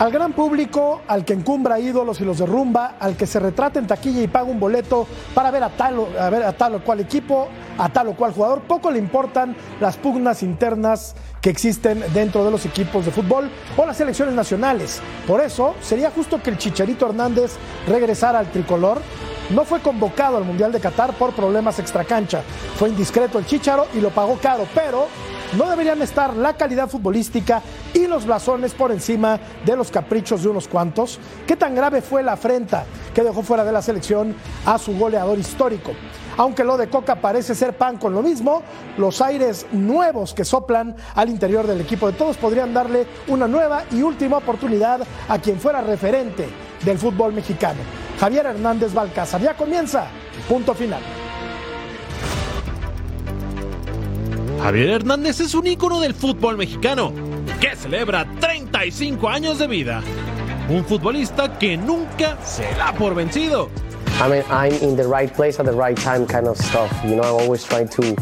Al gran público, al que encumbra ídolos y los derrumba, al que se retrata en taquilla y paga un boleto para ver a tal, tal o cual equipo, a tal o cual jugador, poco le importan las pugnas internas que existen dentro de los equipos de fútbol o las selecciones nacionales. Por eso, sería justo que el Chicharito Hernández regresara al tricolor. No fue convocado al Mundial de Qatar por problemas extracancha. Fue indiscreto el Chicharo y lo pagó caro, pero no deberían estar la calidad futbolística y los blasones por encima de los caprichos de unos cuantos. ¿Qué tan grave fue la afrenta que dejó fuera de la selección a su goleador histórico? Aunque lo de Coca parece ser pan con lo mismo, los aires nuevos que soplan al interior del equipo de todos podrían darle una nueva y última oportunidad a quien fuera referente del fútbol mexicano. Javier Hernández Balcázar. Ya comienza. Punto final. Javier Hernández es un ícono del fútbol mexicano, que celebra 35 años de vida. Un futbolista que nunca se da por vencido. I mean, I'm in the right place at the right time, kind of stuff. You know, I'm always trying to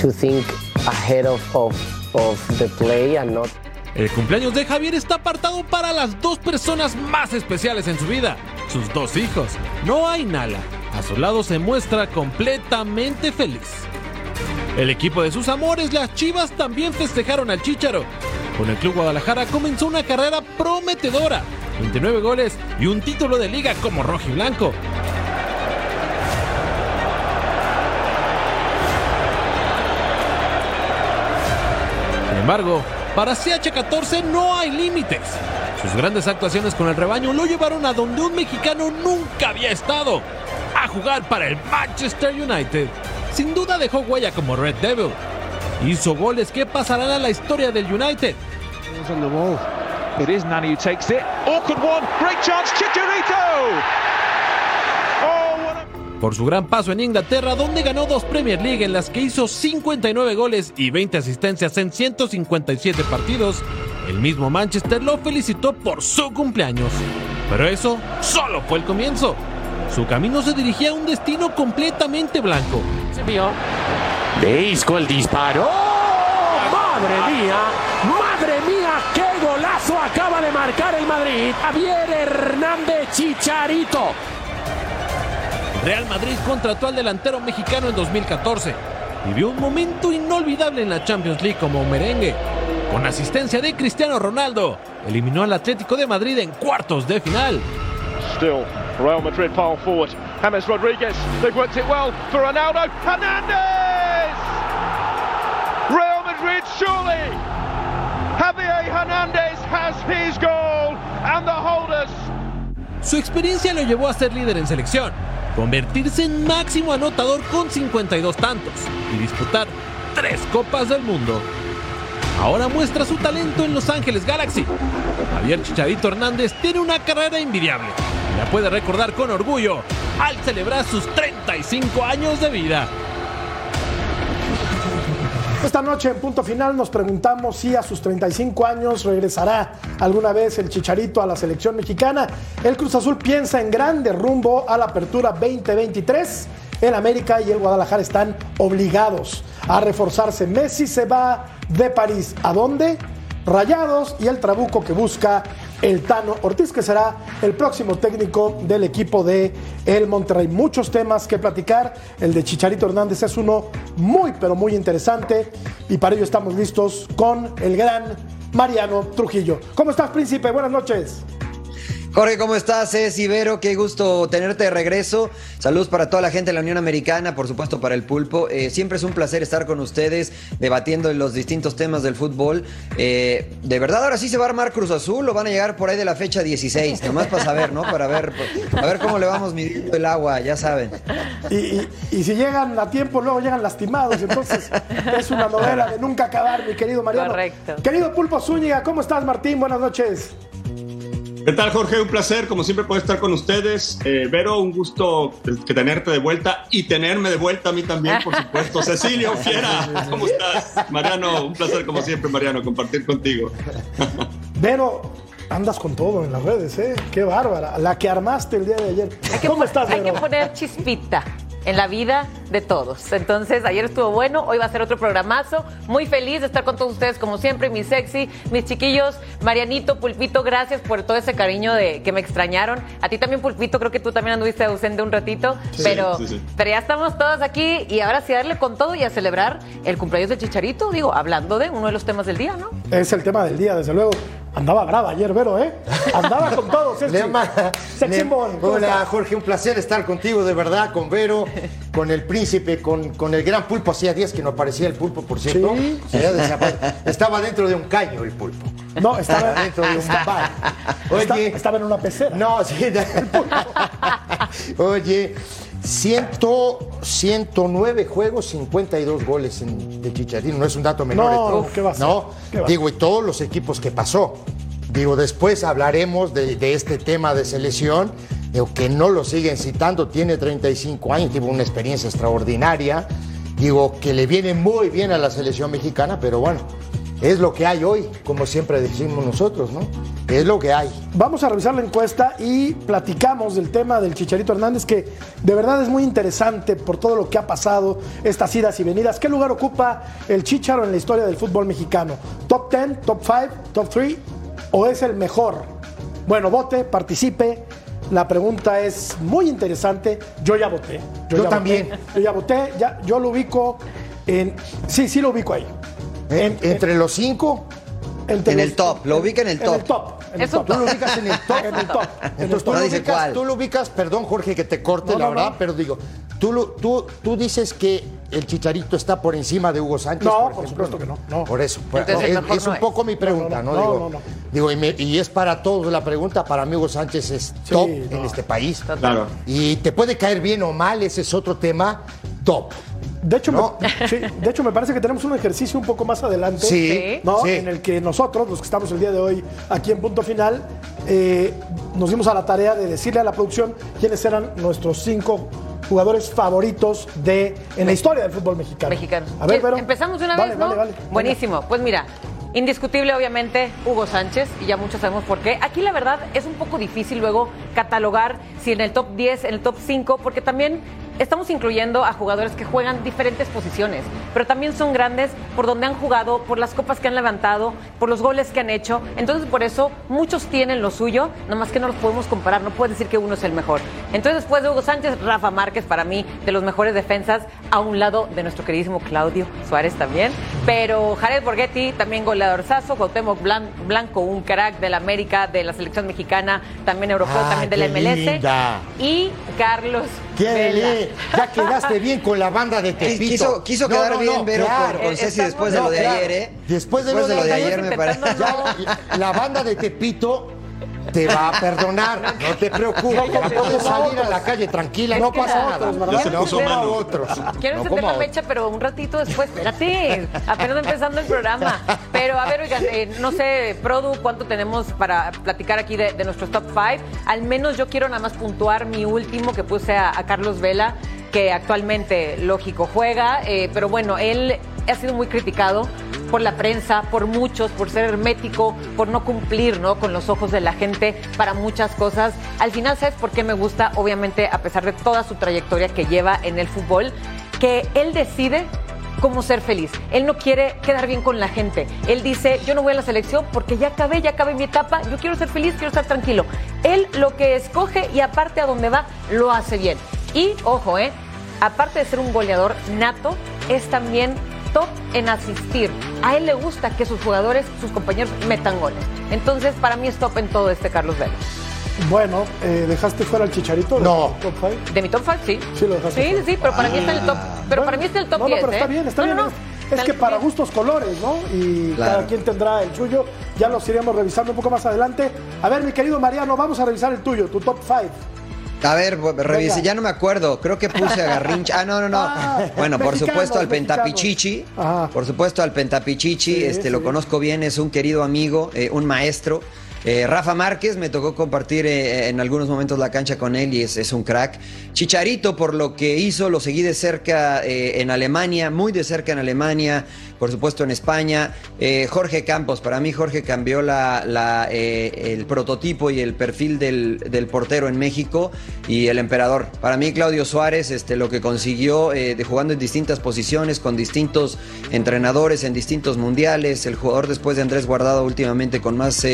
to think ahead of of, of the play and not. El cumpleaños de Javier está apartado para las dos personas más especiales en su vida, sus dos hijos. No hay nada. A su lado se muestra completamente feliz. El equipo de sus amores, las Chivas, también festejaron al Chícharo. Con el Club Guadalajara comenzó una carrera prometedora. 29 goles y un título de liga como rojo y blanco. Sin embargo, para CH14 no hay límites. Sus grandes actuaciones con el rebaño lo llevaron a donde un mexicano nunca había estado, a jugar para el Manchester United. Sin duda dejó huella como Red Devil. Hizo goles que pasarán a la historia del United. on the wall. It is Nani who takes it. Awkward one. Great chance. Chicharito. Oh, a... Por su gran paso en Inglaterra, donde ganó dos Premier League en las que hizo 59 goles y 20 asistencias en 157 partidos, el mismo Manchester lo felicitó por su cumpleaños. Pero eso solo fue el comienzo. Su camino se dirigía a un destino completamente blanco. De Isco el disparo. ¡Madre mía! ¡Madre mía! ¡Qué golazo acaba de marcar el Madrid! Javier Hernández Chicharito. Real Madrid contrató al delantero mexicano en 2014. Vivió un momento inolvidable en la Champions League como merengue. Con asistencia de Cristiano Ronaldo, eliminó al Atlético de Madrid en cuartos de final. Still, Real Madrid pile forward. James Rodriguez. They've worked it well for Ronaldo. Hernandez. Real Madrid surely. Javier Hernandez has his goal and the holders Su experiencia lo llevó a ser líder en selección, convertirse en máximo anotador con 52 tantos y disputar tres Copas del Mundo. Ahora muestra su talento en Los Ángeles Galaxy. Javier Chicharito Hernández tiene una carrera envidiable la puede recordar con orgullo al celebrar sus 35 años de vida. Esta noche en punto final nos preguntamos si a sus 35 años regresará alguna vez el Chicharito a la selección mexicana. El Cruz Azul piensa en grande rumbo a la apertura 2023. El América y el Guadalajara están obligados a reforzarse. Messi se va de París. ¿A dónde? Rayados y el Trabuco que busca el Tano Ortiz, que será el próximo técnico del equipo de el Monterrey. Muchos temas que platicar. El de Chicharito Hernández es uno muy, pero muy interesante. Y para ello estamos listos con el gran Mariano Trujillo. ¿Cómo estás, príncipe? Buenas noches. Jorge, ¿cómo estás? Es Ibero, qué gusto tenerte de regreso. Saludos para toda la gente de la Unión Americana, por supuesto para el pulpo. Eh, siempre es un placer estar con ustedes debatiendo los distintos temas del fútbol. Eh, de verdad, ahora sí se va a armar Cruz Azul o van a llegar por ahí de la fecha 16, nomás para saber, ¿no? Para ver, a ver cómo le vamos midiendo el agua, ya saben. Y, y- y si llegan a tiempo, luego llegan lastimados. Entonces, es una novela de nunca acabar, mi querido Mariano. Correcto. Querido Pulpo Zúñiga, ¿cómo estás, Martín? Buenas noches. ¿Qué tal, Jorge? Un placer, como siempre, poder estar con ustedes. Eh, Vero, un gusto que tenerte de vuelta y tenerme de vuelta a mí también, por supuesto. Cecilio, fiera, ¿cómo estás? Mariano, un placer, como siempre, Mariano, compartir contigo. Vero, andas con todo en las redes, ¿eh? Qué bárbara. La que armaste el día de ayer. Hay que ¿Cómo pon- estás, Hay Vero? que poner chispita en la vida de todos. Entonces, ayer estuvo bueno, hoy va a ser otro programazo. Muy feliz de estar con todos ustedes, como siempre, mis sexy, mis chiquillos. Marianito, Pulpito, gracias por todo ese cariño de que me extrañaron. A ti también, Pulpito, creo que tú también anduviste ausente un ratito. Sí, pero, sí, sí. pero ya estamos todos aquí y ahora sí a darle con todo y a celebrar el cumpleaños del Chicharito, digo, hablando de uno de los temas del día, ¿no? Es el tema del día, desde luego. Andaba brava ayer, Vero, ¿eh? Andaba con todo, sexy. Lema, Sexy Lem- boy, ¿cómo Hola? Jorge, un placer estar contigo de verdad, con Vero, con el príncipe, con, con el gran pulpo. Hacía días que no aparecía el pulpo, por cierto. Sí. Desaparecido. Estaba dentro de un caño el pulpo. No, estaba, dentro de un bar. Oye, estaba en una pecera. no, sí. Oye, 100, 109 juegos, 52 goles en, de Chicharito. No es un dato menor. No, ¿eh? ¿qué va a ser? No, ¿Qué va a digo, y todos los equipos que pasó. Digo, después hablaremos de, de este tema de selección, digo, que no lo siguen citando, tiene 35 años, tuvo una experiencia extraordinaria. Digo, que le viene muy bien a la selección mexicana, pero bueno, es lo que hay hoy, como siempre decimos nosotros, ¿no? Es lo que hay. Vamos a revisar la encuesta y platicamos del tema del Chicharito Hernández, que de verdad es muy interesante por todo lo que ha pasado, estas idas y venidas. ¿Qué lugar ocupa el Chicharo en la historia del fútbol mexicano? ¿Top 10, top 5, top 3 o es el mejor? Bueno, vote, participe. La pregunta es muy interesante. Yo ya voté. Yo ya también. voté. Yo ya voté. Ya, yo lo ubico en. Sí, sí lo ubico ahí. En- entre los cinco, Entre En el los- top, lo ubica en el top. En el top. en el top. top. tú lo ubicas en el top. En el top. Entonces tú. No lo, dice ubicas, cuál. tú lo ubicas, perdón Jorge que te corte No, la no, verdad, no. pero digo, tú, lo- tú, tú dices que el Chicharito está por encima de Hugo Sánchez. No, por, supuesto que no, no. Por eso, por- Entonces, el es, un poco mi pregunta, No, ¿no? no, digo, no, no. digo y, me- y es para todos la pregunta, para mí Hugo Sánchez es top en no. este país. Claro. Y te puede caer bien o mal, ese es otro tema, top. De hecho, No. me, sí, de hecho, me parece que tenemos un ejercicio un poco más adelante. Sí, ¿no? sí. En el que nosotros, los que estamos el día de hoy aquí en Punto Final, eh, nos dimos a la tarea de decirle a la producción quiénes eran nuestros cinco jugadores favoritos de, en la historia del fútbol mexicano. mexicano. A ver, ¿Qué- Vero. Empezamos de una Vale, vez, ¿no? Vale, vale. Buenísimo. Pues mira, indiscutible obviamente Hugo Sánchez, y ya muchos sabemos por qué. Aquí la verdad es un poco difícil luego catalogar si en el top 10, en el top 5, porque también estamos incluyendo a jugadores que juegan diferentes posiciones, pero también son grandes por donde han jugado, por las copas que han levantado, por los goles que han hecho. Entonces, por eso muchos tienen lo suyo, nomás que no los podemos comparar, no puedes decir que uno es el mejor. Entonces, después de Hugo Sánchez, Rafa Márquez, para mí, de los mejores defensas, a un lado de nuestro queridísimo Claudio Suárez también. Pero Jared Borghetti, también goleadorzazo, Cuauhtémoc Blan- Blanco, un crack del América, de la selección mexicana, también europeo, Ah, también de la qué MLS. linda. Y Carlos ¿Qué Vela. Ya quedaste bien con la banda de Tepito. Quiso, quiso No, quedar no, bien, Vero, claro. con, con Eh, Ceci después de lo de claro. ayer, ¿eh? Después de lo de ayer, ayer, me parece. Ya, la banda de Tepito te va a perdonar, no te preocupes, puedes salir a la calle tranquila, no pasa nada. Se no puso como a otros. Quiero no encender como la a otros. mecha, pero un ratito después, espérate, apenas empezando el programa. Pero a ver, oigan, eh, no sé, Produ, ¿cuánto tenemos para platicar aquí de, de nuestros top 5? Al menos yo quiero nada más puntuar mi último que puse a, a Carlos Vela, que actualmente, lógico, juega, eh, pero bueno, él ha sido muy criticado por la prensa, por muchos, por ser hermético, por no cumplir ¿no? con los ojos de la gente para muchas cosas. Al final, ¿sabes por qué me gusta? Obviamente, a pesar de toda su trayectoria que lleva en el fútbol, que él decide cómo ser feliz. Él no quiere quedar bien con la gente. Él dice, yo no voy a la selección porque ya acabé, ya acabé mi etapa, yo quiero ser feliz, quiero estar tranquilo. Él lo que escoge y aparte a donde va, lo hace bien. Y, ojo, ¿eh? aparte de ser un goleador nato, es también top en asistir. A él le gusta que sus jugadores, sus compañeros metan goles. Entonces, para mí es top en todo este Carlos Vela. Bueno, eh, ¿dejaste fuera el chicharito? de No. tu top five? De mi top 5, sí. Sí, lo dejaste Sí, fuera. sí, pero para mí está en el top. Pero Bueno, para mí está en el top no, 10. No, pero está ¿eh? bien, está No, bien. no, no. Es- que para top 10. gustos colores, ¿no? Y Claro. cada quien tendrá el suyo. Ya los iremos revisando un poco más adelante. A ver, mi querido Mariano, vamos a revisar el tuyo, tu top 5. A ver, Venga. ya no me acuerdo. Creo que puse a Garrincha. Ah, no, no, no. Ah, bueno, por supuesto al mexicanos. Pentapichichi. Ajá. Por supuesto al Pentapichichi. Sí, este sí. lo conozco bien, es un querido amigo, eh, un maestro. Eh, Rafa Márquez, me tocó compartir eh, en algunos momentos la cancha con él y es, un crack. Chicharito, por lo que hizo, lo seguí de cerca eh, en Alemania, muy de cerca en Alemania, por supuesto en España. Eh, Jorge Campos, para mí Jorge cambió la, eh, el prototipo y el perfil del, del portero en México y el emperador. Para mí Claudio Suárez, este, lo que consiguió eh, de jugando en distintas posiciones, con distintos entrenadores en distintos mundiales, el jugador después de Andrés Guardado últimamente con más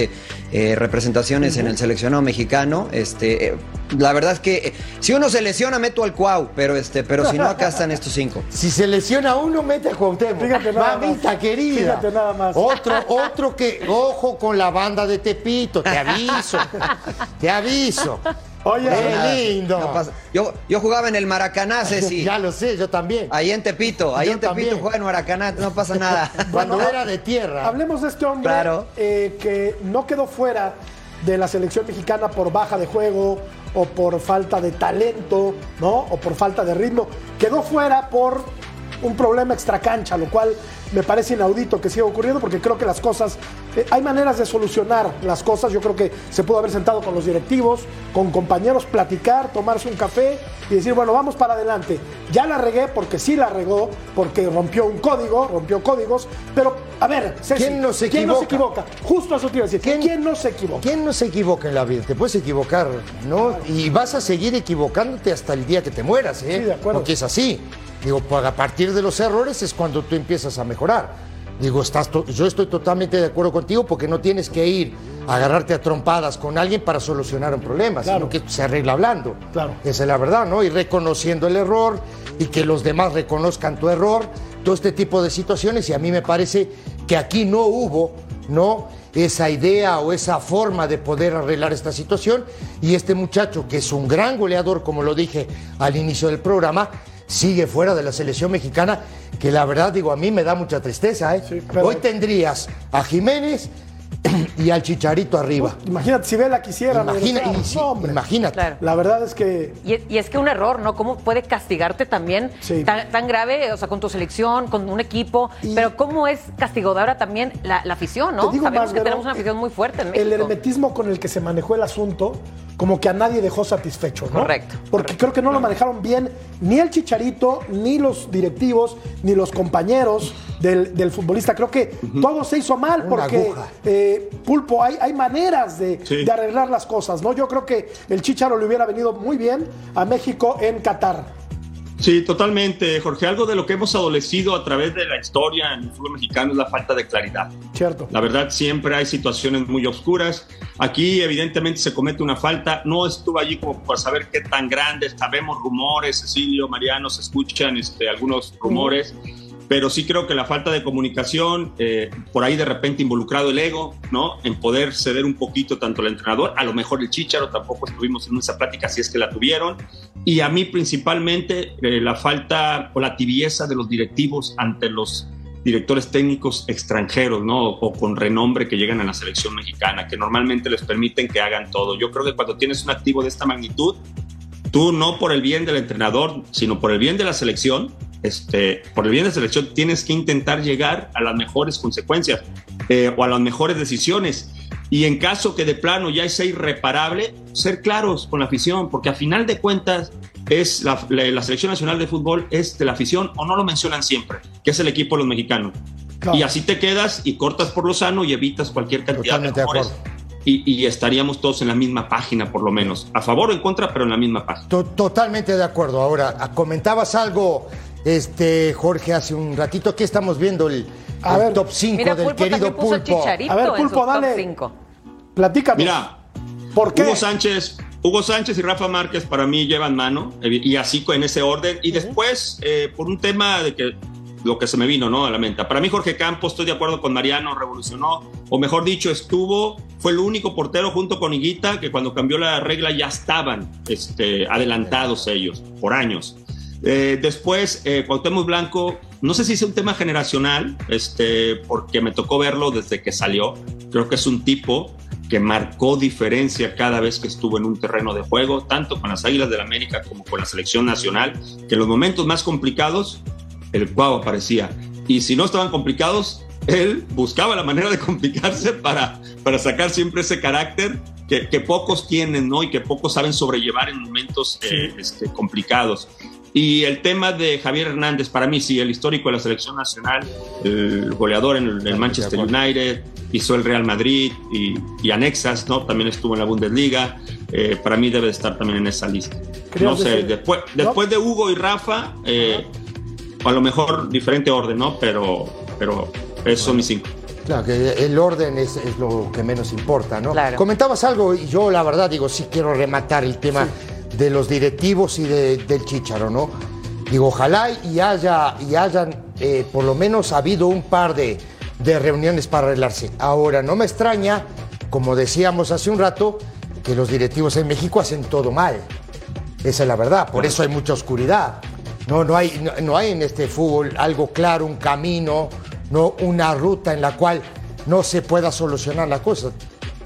eh, representaciones en el seleccionado mexicano. Este, eh, la verdad es que eh, si uno se lesiona meto al Cuau, pero este, pero si no acá están estos cinco. Si se lesiona uno, mete a Cuauhtémoc. Fíjate nada Mamita más. querida. Fíjate nada más. Otro, otro que, ojo con la banda de Tepito, te aviso. te aviso. Oye, Qué lindo. No Yo, yo jugaba en el Maracaná, Ceci. Ya lo sé, yo también. Ahí en Tepito, ahí Yo en Tepito también. juega en Maracaná, no pasa nada. Cuando Bueno, era de tierra. Hablemos de este hombre Claro. eh, que no quedó fuera de la selección mexicana por baja de juego o por falta de talento, ¿no? O por falta de ritmo. Quedó fuera por un problema extracancha, lo cual me parece inaudito que siga ocurriendo porque creo que las cosas, eh, hay maneras de solucionar las cosas. Yo creo que se pudo haber sentado con los directivos, con compañeros, platicar, tomarse un café y decir, bueno, vamos para adelante. Ya la regué porque sí la regó, porque rompió un código, rompió códigos, pero a ver, Ceci, ¿Quién no se ¿quién no se equivoca? equivoca? Justo eso te iba a decir. ¿Quién, no se equivoca? ¿Quién no se equivoca en la vida? Te puedes equivocar, ¿no? Y vas a seguir equivocándote hasta el día que te mueras, ¿eh? Sí, de acuerdo. Porque es así. Digo, pues a partir de los errores es cuando tú empiezas a mejorar. Digo, estás yo estoy totalmente de acuerdo contigo porque no tienes que ir a agarrarte a trompadas con alguien para solucionar un problema, Claro. sino que se arregla hablando. Claro. Esa es la verdad, ¿no? Y reconociendo el error y que los demás reconozcan tu error, todo este tipo de situaciones. Y a mí me parece que aquí no hubo, ¿no? Esa idea o esa forma de poder arreglar esta situación. Y este muchacho, que es un gran goleador, como lo dije al inicio del programa, sigue fuera de la selección mexicana, que la verdad, digo, a mí me da mucha tristeza, ¿eh? Sí, pero- Hoy tendrías a Jiménez y al Chicharito arriba. Imagínate, si Vela quisiera Imagina- regresar. y si- No, hombre. imagínate. Claro. La verdad es que Y es, y es que un error, ¿no? ¿Cómo puede castigarte también Sí. tan, tan grave, o sea, con tu selección, con un equipo? Y- pero ¿cómo es castigadora también la, la afición, no? Sabemos más, que tenemos una afición muy fuerte en México. el hermetismo con el que se manejó el asunto, como que a nadie dejó satisfecho, ¿no? Correcto, Porque creo que no lo manejaron bien ni el chicharito, ni los directivos, ni los compañeros del, del futbolista. Creo que todo se hizo mal Una porque, eh, Pulpo, hay, hay maneras de, Sí. de arreglar las cosas, ¿no? Yo creo que el chicharo le hubiera venido muy bien a México en Qatar. Sí, totalmente, Jorge. Algo de lo que hemos adolecido a través de la historia en el fútbol mexicano es la falta de claridad. Cierto. La verdad, siempre hay situaciones muy oscuras. Aquí, evidentemente, se comete una falta. No estuve allí como para saber qué tan grande. Sabemos rumores, Cecilio, Mariano, se escuchan este, algunos rumores. Pero sí creo que la falta de comunicación, eh, por ahí de repente involucrado el ego, ¿no? En poder ceder un poquito tanto el entrenador, a lo mejor el Chicharo, tampoco estuvimos en esa plática si es que la tuvieron. Y a mí principalmente eh, la falta o la tibieza de los directivos ante los directores técnicos extranjeros, ¿no? O con renombre que llegan a la selección mexicana, que normalmente les permiten que hagan todo. Yo creo que cuando tienes un activo de esta magnitud, tú no por el bien del entrenador, sino por el bien de la selección, este, por el bien de la selección, tienes que intentar llegar a las mejores consecuencias eh, o a las mejores decisiones. Y en caso que de plano ya sea irreparable, ser claros con la afición, porque a final de cuentas es la, la- la selección nacional de fútbol es de la afición o no lo mencionan siempre, que es el equipo de los mexicanos. Claro. Y así te quedas y cortas por lo sano y evitas cualquier cantidad Totalmente de acuerdo. Y, y estaríamos todos en la misma página, por lo menos. A favor o en contra, pero en la misma página. To- Totalmente de acuerdo. Ahora, ah, comentabas algo, este Jorge, hace un ratito. Aquí estamos viendo el, A el ver. top 5 Mira, del Pulpo querido puso Pulpo. A ver, Pulpo, dale. 5. Platícanos. Mira, ¿Por qué? Hugo Sánchez, Hugo Sánchez y Rafa Márquez para mí llevan mano, eh, y así en ese orden. Y después, eh, por un tema de que lo que se me vino ¿no? a la mente. Para mí Jorge Campos, estoy de acuerdo con Mariano, revolucionó, o mejor dicho, estuvo, fue el único portero junto con Higuita que cuando cambió la regla ya estaban este, adelantados ellos, por años. Eh, después, eh, Cuauhtémoc Blanco, no sé si es un tema generacional, este, porque me tocó verlo desde que salió. Creo que es un tipo que marcó diferencia cada vez que estuvo en un terreno de juego, tanto con las Águilas del la América como con la selección nacional, que en los momentos más complicados, el Cuau aparecía. Y si no estaban complicados, él buscaba la manera de complicarse para, para sacar siempre ese carácter que, que pocos tienen, ¿no? Y que pocos saben sobrellevar en momentos eh, este, complicados. Y el tema de Javier Hernández, para mí sí, el histórico de la selección nacional, el goleador en el, Manchester United, hizo el Real Madrid y, y, anexas, ¿no? También estuvo en la Bundesliga. Eh, para mí debe de estar también en esa lista. No sé, después, después de Hugo y Rafa, eh, a lo mejor diferente orden, ¿no? Pero, pero esos son mis cinco. Claro, que el orden es, es, lo que menos importa, ¿no? Comentabas algo y yo la verdad digo, sí quiero rematar el tema de los directivos y de, del Chicharo, ¿no? Digo, ojalá y, haya, y hayan eh, por lo menos habido un par de, de reuniones para arreglarse. Ahora, no me extraña, como decíamos hace un rato, que los directivos en México hacen todo mal. Esa es la verdad, por eso hay mucha oscuridad. No, no, hay, no, no, hay en este fútbol algo claro, un camino, no una ruta en la cual no se pueda solucionar la cosa.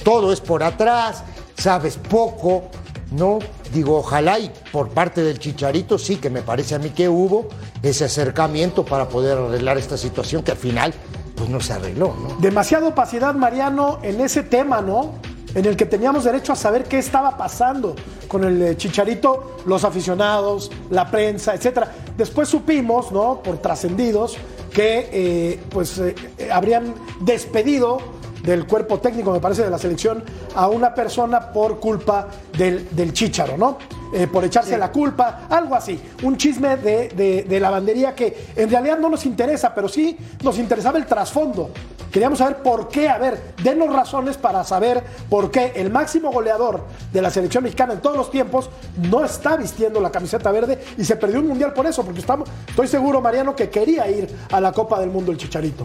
Todo es por atrás, sabes poco, no, digo, ojalá y por parte del Chicharito sí, que me parece a mí que hubo ese acercamiento para poder arreglar esta situación que al final pues no se arregló, ¿no? Demasiada opacidad, Mariano, en ese tema, ¿no? En el que teníamos derecho a saber qué estaba pasando con el eh, Chicharito, los aficionados, la prensa, etcétera. Después supimos, ¿no? Por trascendidos, que eh, pues eh, habrían despedido del cuerpo técnico, me parece, de la selección a una persona por culpa del, del chícharo, ¿no? Eh, por echarse sí. la culpa, algo así. Un chisme de, de, de, lavandería que en realidad no nos interesa, pero sí nos interesaba el trasfondo. Queríamos saber por qué, a ver, denos razones para saber por qué el máximo goleador de la selección mexicana en todos los tiempos no está vistiendo la camiseta verde y se perdió un mundial por eso, porque estamos, estoy seguro, Mariano, que quería ir a la Copa del Mundo el Chicharito.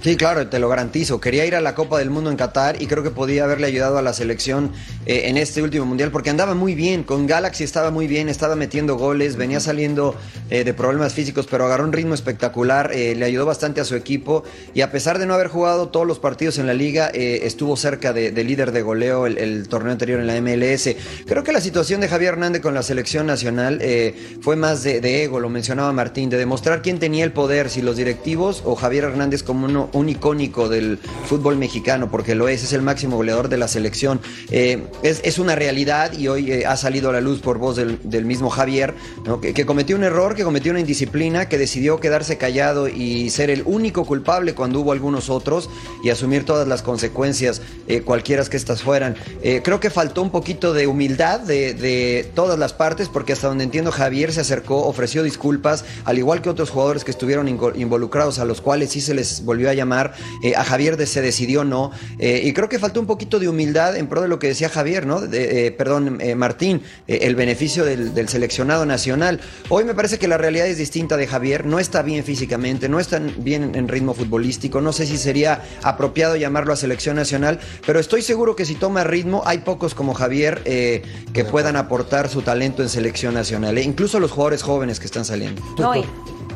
Sí, claro, te lo garantizo. Quería ir a la Copa del Mundo en Qatar y creo que podía haberle ayudado a la selección eh, en este último mundial porque andaba muy bien. Con Galaxy estaba muy bien, estaba metiendo goles, venía saliendo eh, de problemas físicos, pero agarró un ritmo espectacular. Eh, le ayudó bastante a su equipo y a pesar de no haber jugado todos los partidos en la liga, eh, estuvo cerca de, de, líder de goleo el, el, torneo anterior en la MLS. Creo que la situación de Javier Hernández con la selección nacional eh, fue más de, de, ego, lo mencionaba Martín, de demostrar quién tenía el poder, si los directivos o Javier Hernández como uno un icónico del fútbol mexicano, porque lo es, es el máximo goleador de la selección. Eh, es, es, una realidad y hoy eh, ha salido a la luz por voz del, del mismo Javier, que, cometió un error, que cometió una indisciplina, que decidió quedarse callado y ser el único culpable cuando hubo algunos otros y asumir todas las consecuencias, eh, cualquiera que estas fueran. Eh, creo que faltó un poquito de humildad de, de todas las partes, porque hasta donde entiendo Javier se acercó, ofreció disculpas, al igual que otros jugadores que estuvieron involucrados, a los cuales sí se les volvió a llamar eh, a Javier de, se decidió no. Eh, y creo que faltó un poquito de humildad en pro de lo que decía Javier, ¿no? De, eh, perdón, Martín, el beneficio del, del, seleccionado nacional. Hoy me parece que la realidad es distinta de Javier, no está bien físicamente, no está bien en ritmo futbolístico, no sé si sería apropiado llamarlo a selección nacional, pero estoy seguro que si toma ritmo, hay pocos como Javier que puedan aportar su talento en selección nacional, incluso los jugadores jóvenes que están saliendo. No, y,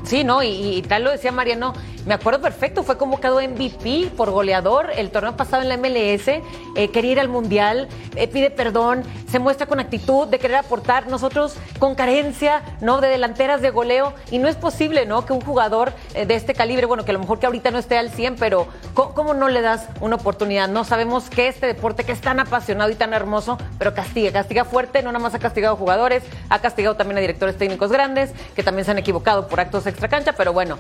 sí, no, y, tal lo decía Mariano, me acuerdo perfecto, fue convocado MVP por goleador el torneo pasado en la MLS, eh, quería ir al Mundial, eh, pide perdón, se muestra con actitud de querer aportar, nosotros con carencia, ¿no? De delanteras de goleo, y no es posible, ¿no? Que un jugador eh, de este calibre, bueno, que a lo mejor que ahorita no esté al 100, pero ¿cómo, ¿cómo, no le das una oportunidad? No sabemos que este deporte que es tan apasionado y tan hermoso, pero castiga, castiga fuerte, no nada más ha castigado jugadores, ha castigado también a directores técnicos grandes, que también se han equivocado por actos extra cancha, pero bueno,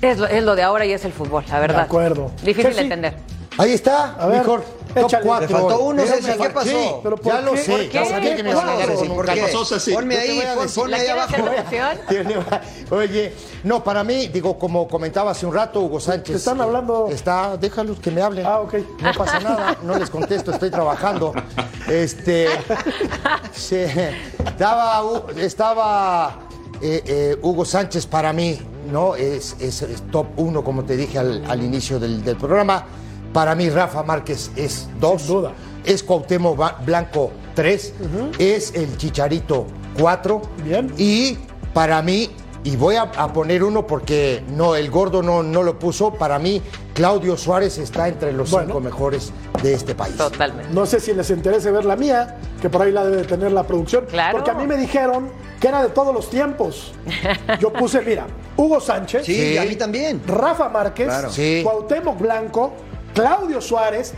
es lo, es lo, de ahora y es el fútbol, la verdad. De acuerdo. Difícil de entender. Ahí está, a ver, mejor. Top 4. faltó uno, Ceci, ¿qué pasó? Sí, pero ya lo sé, ¿Por qué? ya sabía que me iban a ¿Por qué? pasó, Ceci? Ponme ahí, pon, ponme ahí abajo. Oye, no, para mí, digo, como comentaba hace un rato, Hugo Sánchez. ¿Te están hablando? Está, déjalos que me hablen. Ah, ok. No pasa nada, no les contesto, estoy trabajando. Este. se, estaba, estaba eh, eh, Hugo Sánchez para mí ¿no? Es, es- es top uno, como te dije al, al inicio del, del programa. Para mí, Rafa Márquez es dos. Sin duda. Es Cuauhtémoc Blanco tres. Es el Chicharito cuatro. Bien. Y para mí, y voy a, a poner uno porque no, el gordo no, no lo puso. Para mí, Claudio Suárez está entre los Bueno. cinco mejores de este país. Totalmente. No sé si les interese ver la mía, que por ahí la debe de tener la producción. Claro. Porque a mí me dijeron que era de todos los tiempos. Yo puse, mira, Hugo Sánchez, Sí, Sí. a mí también. Rafa Márquez, Claro. Sí. Cuauhtémoc Blanco, Claudio Suárez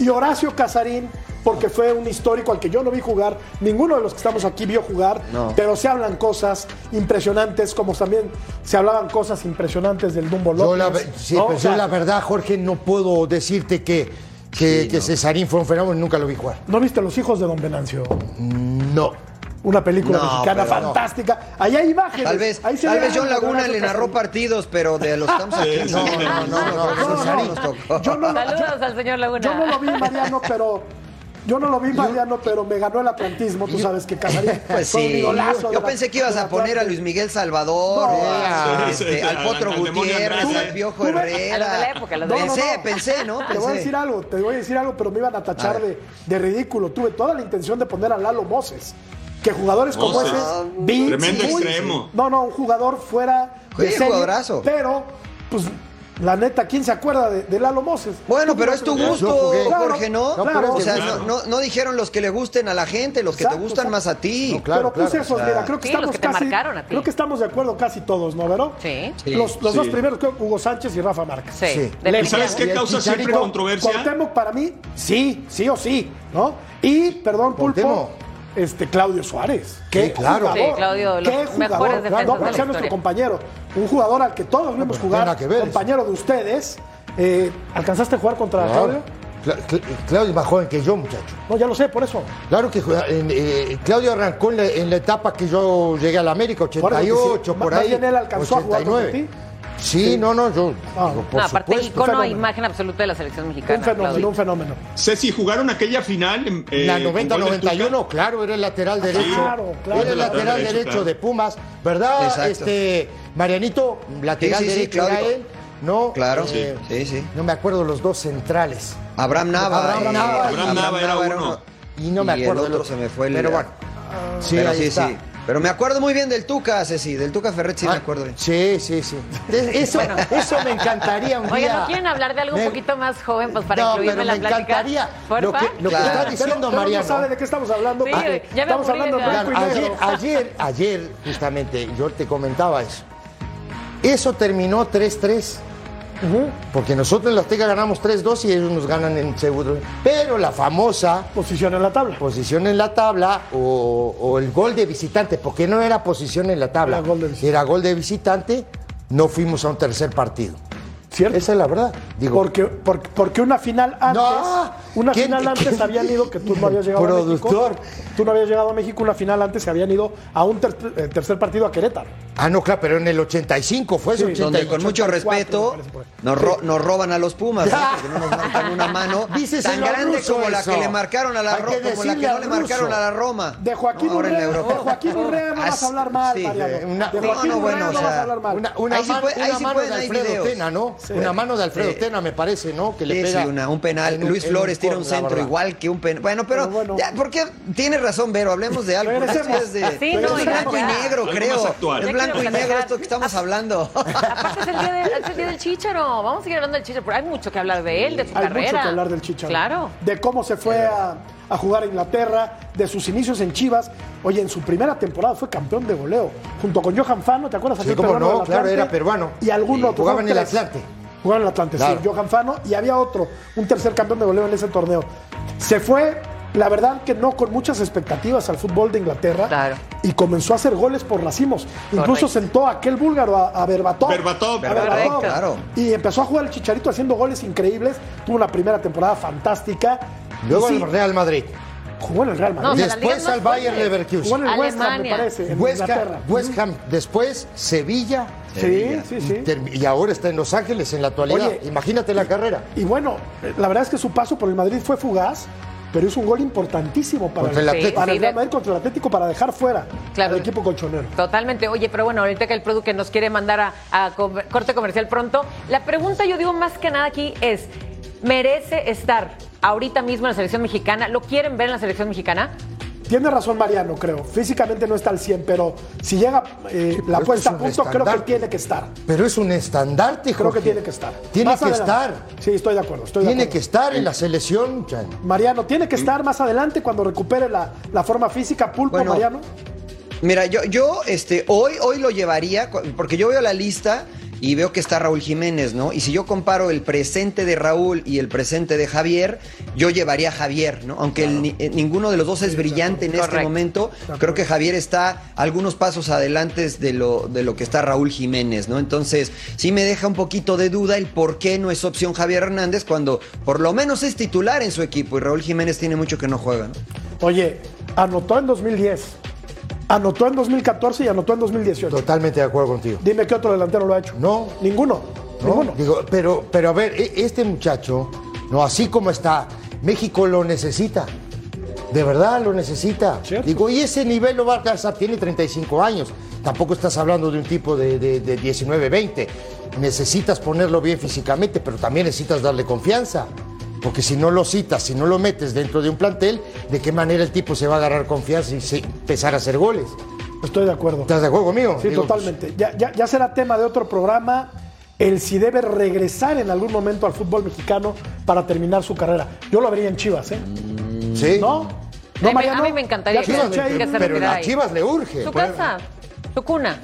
y Horacio Casarín, porque fue un histórico al que yo no vi jugar, ninguno de los que estamos aquí vio jugar, No. pero se hablan cosas impresionantes, como también se hablaban cosas impresionantes del Dumbo Yo la, López. ve- sí, ¿no? pero O yo sea, la verdad, Jorge, no puedo decirte que, que, que Cesarín fue un fenómeno, nunca lo vi jugar. ¿No viste Los Hijos de Don Venancio? No. Una película No, mexicana pero no. fantástica. Ahí hay imágenes. Tal vez, Ahí se tal ve vez John a Laguna le narró partidos, pero de los que estamos aquí. Sí, no, sí. no, no, no, no, no, nos tocó. Yo no, lo- Saludos yo- al señor Laguna. Yo no lo vi, Mariano, pero. Yo no lo vi, Mariano, pero me ganó el atlantismo. Tú sabes que Casarín Pues fue un sí. Yo la- pensé que ibas a poner a. Luis Miguel Salvador, No, o a- sí, sí, este, sí, al Potro Gutiérrez, al Piojo Tuve- Herrera. Pensé, pensé, ¿no? Te voy a decir algo, te voy a decir algo, pero me iban a tachar de, de ridículo. Tuve toda la intención de poner a Lalo Moses. Que jugadores como ese vi Tremendo muy- extremo. No, no, un jugador fuera de Oye, serie, jugadorazo. Pero, pues, la neta, ¿quién se acuerda de, de Lalo Moses? Bueno, pero es tu gusto. Jorge, ¿no? Claro, claro. o sea, Claro. no, no- no dijeron los que le gusten a la gente, los que te gustan exacto. más a ti. No, claro, pero pues claro. esos, o sea, mira, creo que sí, estamos que casi, creo que estamos de acuerdo casi todos, ¿no, Vero? Sí. Sí. Los, los Sí. dos primeros, creo, Hugo Sánchez y Rafa Márquez. Sí. Sí. definitivamente. ¿Y sabes qué causa siempre controversia? Cuauhtémoc para mí, sí, sí o sí, ¿no? Y, perdón, Pulpo. Este, Claudio Suárez. Qué Sí, claro. jugador, Sí, Claudio, los qué mejores jugador. defensas No, sea nuestro compañero. Un jugador al que todos vimos pero jugar, nada que ver. compañero de ustedes. Eh, ¿Alcanzaste a jugar contra Claudio? Cla- Cla- Claudio es más joven que yo, muchacho. No, ya lo sé, por eso. Claro que eh, Claudio arrancó en la, en la etapa que yo llegué a la América, Bueno, 88, sí, por más ahí. bien él alcanzó a jugar contra ti. Sí, no, no, yo. Ah. digo, por No, aparte, supuesto. icono, imagen absoluta de la selección mexicana. Un fenómeno, Claudio. un fenómeno. Ceci, jugaron aquella final. en, eh, La con gol del 90-91, claro, era el lateral derecho. claro, claro. Era el Lateral lateral derecho, derecho, claro. de Pumas, ¿verdad? Exacto. Este, Marianito, lateral Sí, sí, sí, derecho era él, ¿no? Claro, Eh, sí, sí. No me acuerdo los dos centrales. Abraham Nava. Abraham eh, Nava. Abraham Nava era uno. Y no me Y acuerdo el otro se me fue el- Pero bueno. Sí, Pero ahí sí, está. sí. Pero me acuerdo muy bien del Tuca, Ceci, del Tuca Ferret sí me Ah, acuerdo bien. Sí, sí, sí. Eso, eso me encantaría un Oiga, día. ¿no quieren hablar de algo Me- un poquito más joven pues, para no, incluirme pero en la me plática? encantaría. Lo que, lo que Claro. está Pero- diciendo pero no sabe de qué estamos hablando. Sí, porque ya me estamos aburrí hablando de de- blanco y Ayer, ayer, ayer, justamente, yo te comentaba eso. Eso terminó 3-3. Porque nosotros en la Azteca ganamos 3-2 y ellos nos ganan en segundo. Pero la famosa Posición en la tabla. posición en la tabla o, o el gol de visitante, porque no era posición en la tabla, Era gol de visitante. era gol de visitante, no fuimos a un tercer partido. ¿Cierto? Esa es la verdad. Digo, Porque, porque, porque una final antes, No. Una ¿Quién- final antes quién- habían ido, que tú no habías llegado a Productor. México. Tú no habías llegado a México, una final antes se habían ido a un ter- eh, tercer partido a Querétaro. ah, no, claro, pero en el 85 fue ese Sí, 80 Donde con mucho 84, respeto me parece por ahí. nos, ro- nos roban a los Pumas, ¿no? Porque no nos marcan una mano Díceselo tan al grande ruso como la eso. que le marcaron a la Hay Ro- que como la que no al le marcaron a la Roma. De Joaquín No, ahora en la Urrea, de. Joaquín Urrea no vas a hablar mal, Sí, Mariano. una- de no, Joaquín no, bueno, Urrea o no sea, vas a hablar mal. Una, una Ahí sí man- puede- ahí una sí mano pueden, de hay Alfredo videos. Tena, ¿no? Una mano de Alfredo Sí. Tena, me parece, ¿no? Que le Sí, pega. sí, una- un penal. en Luis en Flores tira un centro verdad. igual que un penal. Bueno, pero Pero bueno. ya, porque tiene razón, Vero, hablemos de algo. es de Sí, no, es ya, blanco y negro, creo. Es blanco y negro esto que estamos hablando. Aparte es el, día de- es el día del Chicharo. Vamos a seguir hablando del Chicharo, pero hay mucho que hablar de él, de su Hay carrera. mucho que hablar del Chicharito. Claro. De cómo se fue a, a jugar a Inglaterra, de sus inicios en Chivas. Oye, en su primera temporada fue campeón de goleo, junto con Johan Fano, ¿te acuerdas? Sí, cómo no, claro, era peruano. Y algún Sí, otro. jugaba en el. Atlante. Jugaba en el Atlante, Claro. sí, Johan Fano. Y había otro, un tercer campeón de goleo en ese torneo. Se fue, la verdad que no con muchas expectativas al fútbol de Inglaterra. Claro. Y comenzó a hacer goles por racimos. Incluso sentó a aquel búlgaro, a, a Berbatov. Berbatov. A Berbatov, claro. Y empezó a jugar el Chicharito haciendo goles increíbles. Tuvo una primera temporada fantástica. Luego Y sí, al Real Madrid. Jugó en el Real No, Madrid. o sea, la liga Después al Bayern fuerte. jugó Leverkusen. en el West Ham, me parece, en West. Ham, West Ham, después Sevilla. Sí, sí, y sí. Y ahora está en Los Ángeles en la actualidad. Oye, Imagínate la carrera. Y bueno, la verdad es que su paso por el Madrid fue fugaz. pero es un gol importantísimo para Contra el Atlético. para el Real Madrid contra el Atlético para dejar fuera Claro. al equipo colchonero. Totalmente. Oye, pero bueno, ahorita que el producto que nos quiere mandar a, a co- corte comercial pronto, la pregunta yo digo más que nada aquí es, ¿merece estar ahorita mismo en la selección mexicana? ¿Lo quieren ver en la selección mexicana? Tiene razón Mariano, creo. Físicamente no está al 100, pero si llega eh, la puesta a punto, creo que tiene que estar. Pero es un estandarte, Creo Jorge. que tiene que estar. Tiene Más que adelante. estar. Sí, estoy de acuerdo. Estoy de Tiene acuerdo. que estar en la selección, Chan. Mariano, tiene que estar más adelante cuando recupere la, la forma física. Pulpo, Bueno, Mariano. Mira, yo, yo este, hoy, hoy lo llevaría, porque yo veo la lista y veo que está Raúl Jiménez, ¿no? Y si yo comparo el presente de Raúl y el presente de Javier, yo llevaría a Javier, ¿no? Aunque el eh, ninguno de los dos es brillante en este momento, creo que Javier está algunos pasos adelante de lo, de lo que está Raúl Jiménez, ¿no? Entonces, sí me deja un poquito de duda el por qué no es opción Javier Hernández cuando por lo menos es titular en su equipo y Raúl Jiménez tiene mucho que no juega, ¿no? Oye, anotó en 2010, anotó en 2014 y anotó en 2018. Totalmente de acuerdo contigo. Dime qué otro delantero lo ha hecho. No. Ninguno. ¿no? Ninguno. Digo, pero, pero a ver, e- este muchacho, no, así como está, México lo necesita. De verdad lo necesita. Cierto. Digo, y ese nivel lo va a alcanzar, tiene 35 años. Tampoco estás hablando de un tipo de, de, de 19, 20. Necesitas ponerlo bien físicamente, pero también necesitas darle confianza. Porque si no lo citas, si no lo metes dentro de un plantel, ¿de qué manera el tipo se va a agarrar confianza y se- empezar a hacer goles? Estoy de acuerdo. ¿Estás de acuerdo conmigo? Sí, Digo, totalmente. Ya, ya, ya será tema de otro programa el si debe regresar en algún momento al fútbol mexicano para terminar su carrera. Yo lo vería en Chivas, ¿eh? Sí. ¿No? A mí ¿No, Mariano? a mí me encantaría que- se pero a. Chivas le urge. Su Pues, casa, su cuna.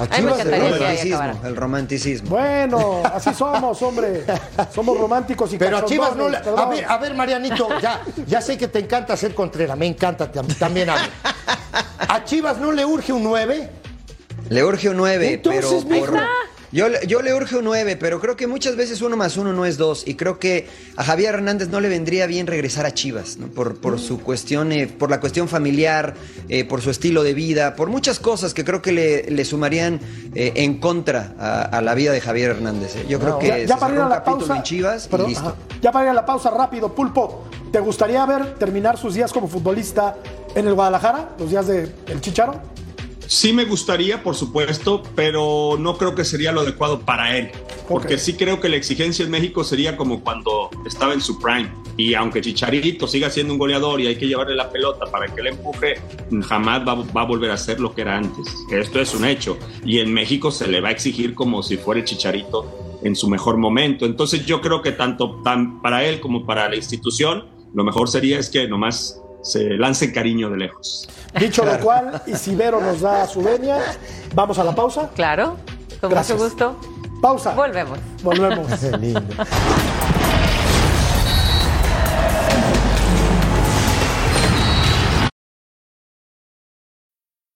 A A mí me Chivas El romanticismo, el romanticismo. Bueno, así somos, hombre. Somos románticos y Pero a Chivas no le. A ver, a ver, Marianito, ya, ya sé que te encanta ser Contreras, me encanta tam- también a mí. ¿A Chivas no le urge un 9? Le urge un 9, Entonces, pero. por- yo, le- yo le urge un 9, pero creo que muchas veces uno más uno no es dos. Y creo que a Javier Hernández no le vendría bien regresar a Chivas, ¿no? Por, por su cuestión, eh, por la cuestión familiar, eh, por su estilo de vida, por muchas cosas que creo que le, le sumarían eh, en contra a, a la vida de Javier Hernández. ¿eh? Yo creo que Ya, se para ir a un la capítulo pausa. en Chivas Perdón, y listo. ajá. Ya para ir a la pausa rápido, Pulpo. ¿Te gustaría ver terminar sus días como futbolista en el Guadalajara? Los días de El Chicharo. Sí me gustaría, por supuesto, pero no creo que sería lo adecuado para él. Porque sí creo que la exigencia en México sería como cuando estaba en su prime. Y aunque Chicharito siga siendo un goleador y hay que llevarle la pelota para que le empuje, jamás va, va a volver a ser lo que era antes. Esto es un hecho. Y en México se le va a exigir como si fuera el Chicharito en su mejor momento. Entonces yo creo que tanto tan para él como para la institución, lo mejor sería es que nomás se lance cariño de lejos. Dicho lo cual, y si Vero nos da su venia, vamos a la pausa. Claro, con Gracias. mucho gusto. Pausa. Volvemos. Volvemos.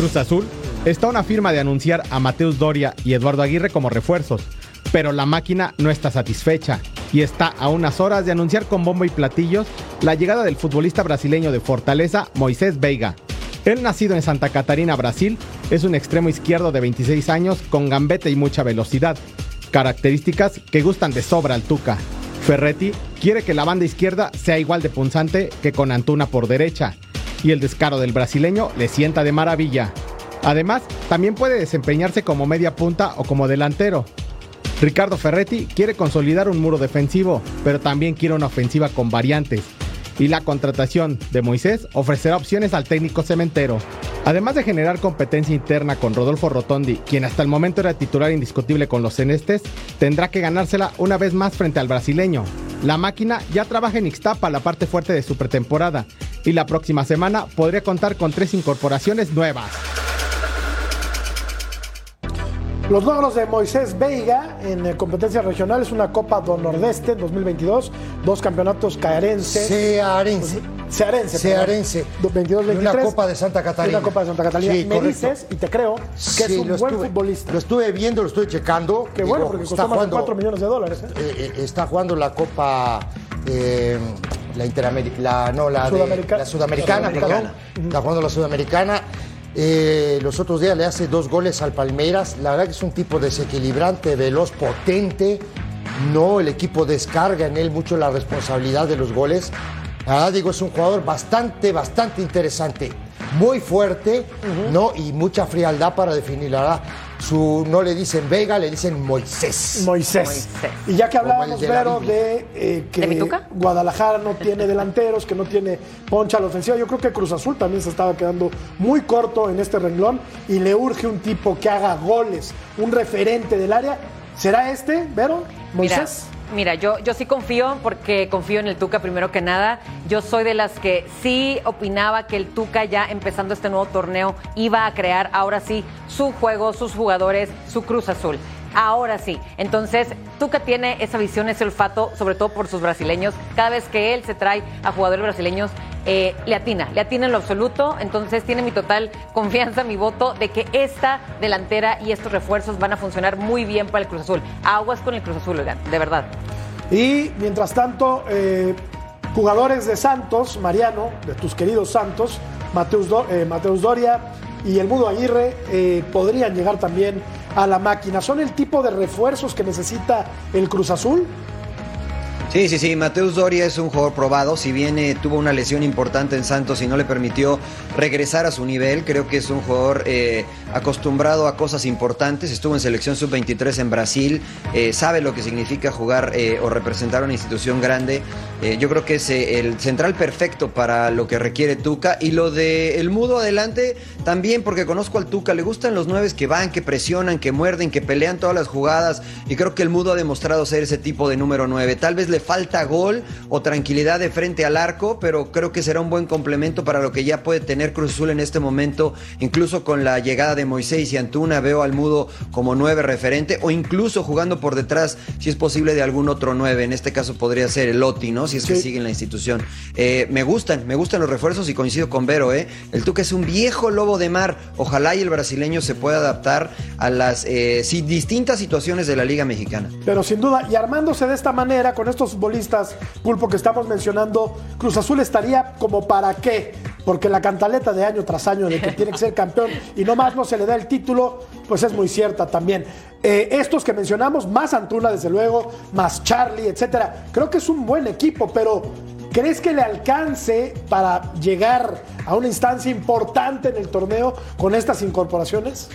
Cruz Azul está una firma de anunciar a Mateus Doria y Eduardo Aguirre como refuerzos, pero la máquina no está satisfecha y está a unas horas de anunciar con bombo y platillos la llegada del futbolista brasileño de Fortaleza, Moisés Veiga. Él, nacido en Santa Catarina, Brasil, es un extremo izquierdo de 26 años con gambete y mucha velocidad, características que gustan de sobra al Tuca. Ferretti quiere que la banda izquierda sea igual de punzante que con Antuna por derecha, y el descaro del brasileño le sienta de maravilla. Además, también puede desempeñarse como media punta o como delantero. Ricardo Ferretti quiere consolidar un muro defensivo, pero también quiere una ofensiva con variantes. Y la contratación de Moisés ofrecerá opciones al técnico cementero. Además de generar competencia interna con Rodolfo Rotondi, quien hasta el momento era titular indiscutible con los celestes, tendrá que ganársela una vez más frente al brasileño. La máquina ya trabaja en Ixtapa, la parte fuerte de su pretemporada, y la próxima semana podría contar con tres incorporaciones nuevas. Los logros de Moisés Veiga en eh, competencias regionales, una Copa do Nordeste en 2022, dos campeonatos caerenses. Cearense. Cearense. Cearense. 22 Y una Copa de Santa Catarina. Una Copa de Santa Catalina. Sí, Me correcto. dices, y te creo, que Sí, es un lo buen estuve- futbolista. Lo estuve viendo, lo estuve checando. Qué bueno, porque costó más de 4 millones de dólares. ¿eh? eh, eh, está jugando la Copa, eh, la Interamérica, la, no, la, de- la Sudamericana, la Sudamericana. perdón. Está jugando la Sudamericana. Eh, los otros días le hace dos goles al Palmeiras. La verdad que es un tipo desequilibrante, veloz, potente. No, el equipo descarga en él mucho la responsabilidad de los goles. La verdad digo, es un jugador bastante, bastante interesante. Muy fuerte, ¿no? Y mucha frialdad para definir. La verdad, su, no le dicen Vega, le dicen Moisés. Moisés. Y ya que hablábamos, Vero, de eh, que. Guadalajara no tiene delanteros, que no tiene poncha a la ofensiva, yo creo que Cruz Azul también se estaba quedando muy corto en este renglón y le urge un tipo que haga goles, un referente del área. ¿Será este, Vero? ¿Moisés? Mira, yo, yo sí confío porque confío en el Tuca primero que nada. Yo soy de las que sí opinaba que el Tuca ya empezando este nuevo torneo iba a crear ahora sí su juego, sus jugadores, su Cruz Azul. Ahora sí. Entonces, Tuca tiene esa visión, ese olfato, sobre todo por sus brasileños. Cada vez que él se trae a jugadores brasileños, eh, le atina, le atina en lo absoluto. Entonces, tiene mi total confianza, mi voto, de que esta delantera y estos refuerzos van a funcionar muy bien para el Cruz Azul. Aguas con el Cruz Azul, oigan, de verdad. Y mientras tanto, eh, jugadores de Santos, Mariano, de tus queridos Santos, Mateus, eh, Mateus Doria y el Mudo Aguirre, podrían llegar también a la máquina. ¿Son el tipo de refuerzos que necesita el Cruz Azul? Sí, sí, sí, Mateus Doria es un jugador probado, si bien eh, tuvo una lesión importante en Santos y no le permitió regresar a su nivel, creo que es un jugador eh, acostumbrado a cosas importantes, estuvo en selección sub-23 en Brasil, eh, sabe lo que significa jugar o representar una institución grande, yo creo que es el central perfecto para lo que requiere Tuca y lo de el mudo adelante también porque conozco al Tuca, le gustan los nueves que van, que presionan, que muerden, que pelean todas las jugadas y creo que el mudo ha demostrado ser ese tipo de número 9. Tal vez le falta gol o tranquilidad de frente al arco, pero creo que será un buen complemento para lo que ya puede tener Cruz Azul en este momento, incluso con la llegada de Moisés y Antuna, veo al mudo como nueve referente o incluso jugando por detrás, si es posible, de algún otro nueve. En este caso podría ser el Oti, ¿no? Si es que sigue en la institución. Eh, me gustan, me gustan los refuerzos y coincido con Vero, ¿eh? El Tuca es un viejo lobo de mar. Ojalá y el brasileño se pueda adaptar a las eh, distintas situaciones de la Liga Mexicana. Pero sin duda, y armándose de esta manera, con estos futbolistas, Pulpo, que estamos mencionando, Cruz Azul estaría como para qué. Porque la cantaleta de año tras año de que tiene que ser campeón y no más no se le da el título, pues es muy cierta también. Eh, estos que mencionamos, más Antuna, desde luego, más Charlie, etcétera, creo que es un buen equipo, pero ¿crees que le alcance para llegar a una instancia importante en el torneo con estas incorporaciones?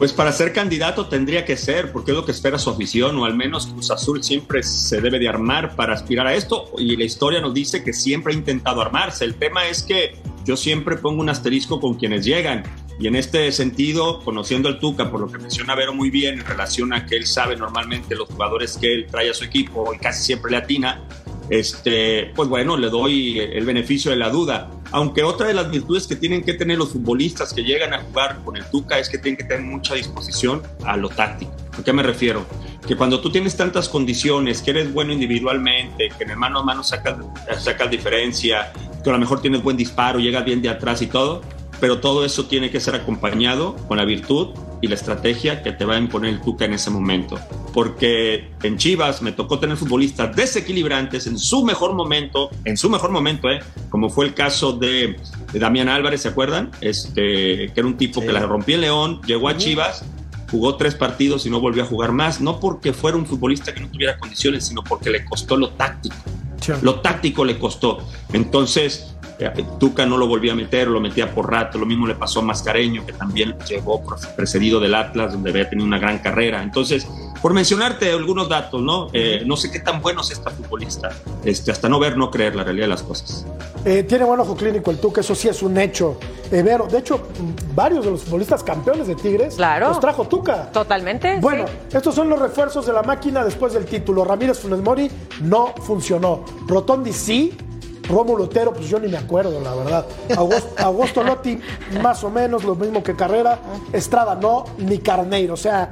Pues para ser candidato tendría que ser, porque es lo que espera su afición, o al menos Cruz Azul siempre se debe de armar para aspirar a esto, y la historia nos dice que siempre ha intentado armarse. El tema es que yo siempre pongo un asterisco con quienes llegan, y en este sentido, conociendo al Tuca, por lo que menciona Vero muy bien, en relación a que él sabe normalmente los jugadores que él trae a su equipo, y casi siempre le atina, este, pues bueno, le doy el beneficio de la duda. Aunque otra de las virtudes que tienen que tener los futbolistas que llegan a jugar con el Tuca es que tienen que tener mucha disposición a lo táctico. ¿A qué me refiero? Que cuando tú tienes tantas condiciones, que eres bueno individualmente, que en el mano a mano sacas, sacas diferencia, que a lo mejor tienes buen disparo, llegas bien de atrás y todo, pero todo eso tiene que ser acompañado con la virtud y la estrategia que te va a imponer el Tuca en ese momento. Porque en Chivas me tocó tener futbolistas desequilibrantes en su mejor momento, en su mejor momento, ¿eh? como fue el caso de, de Damián Álvarez, ¿se acuerdan? Este, que era un tipo que la rompió en León, llegó a Chivas, jugó tres partidos y no volvió a jugar más, no porque fuera un futbolista que no tuviera condiciones, sino porque le costó lo táctico. Lo táctico le costó. Entonces, Tuca no lo volvía a meter, lo metía por rato. Lo mismo le pasó a Mascareño, que también llegó precedido del Atlas, donde había tenido una gran carrera. Entonces, por mencionarte algunos datos, ¿no? Eh, no sé qué tan bueno es esta futbolista. Este, hasta no ver, no creer la realidad de las cosas. Eh, tiene buen ojo clínico el Tuca, eso sí es un hecho. Eh, Vero, de hecho, varios de los futbolistas campeones de Tigres los trajo Tuca. Totalmente. Bueno, estos son los refuerzos de la máquina después del título. Ramírez Funes Mori no funcionó. Rotondi sí, Rómulo Otero, pues yo ni me acuerdo, la verdad. Augusto, Augusto Lotti, más o menos lo mismo que Carrera. Estrada no, ni Carneiro. O sea,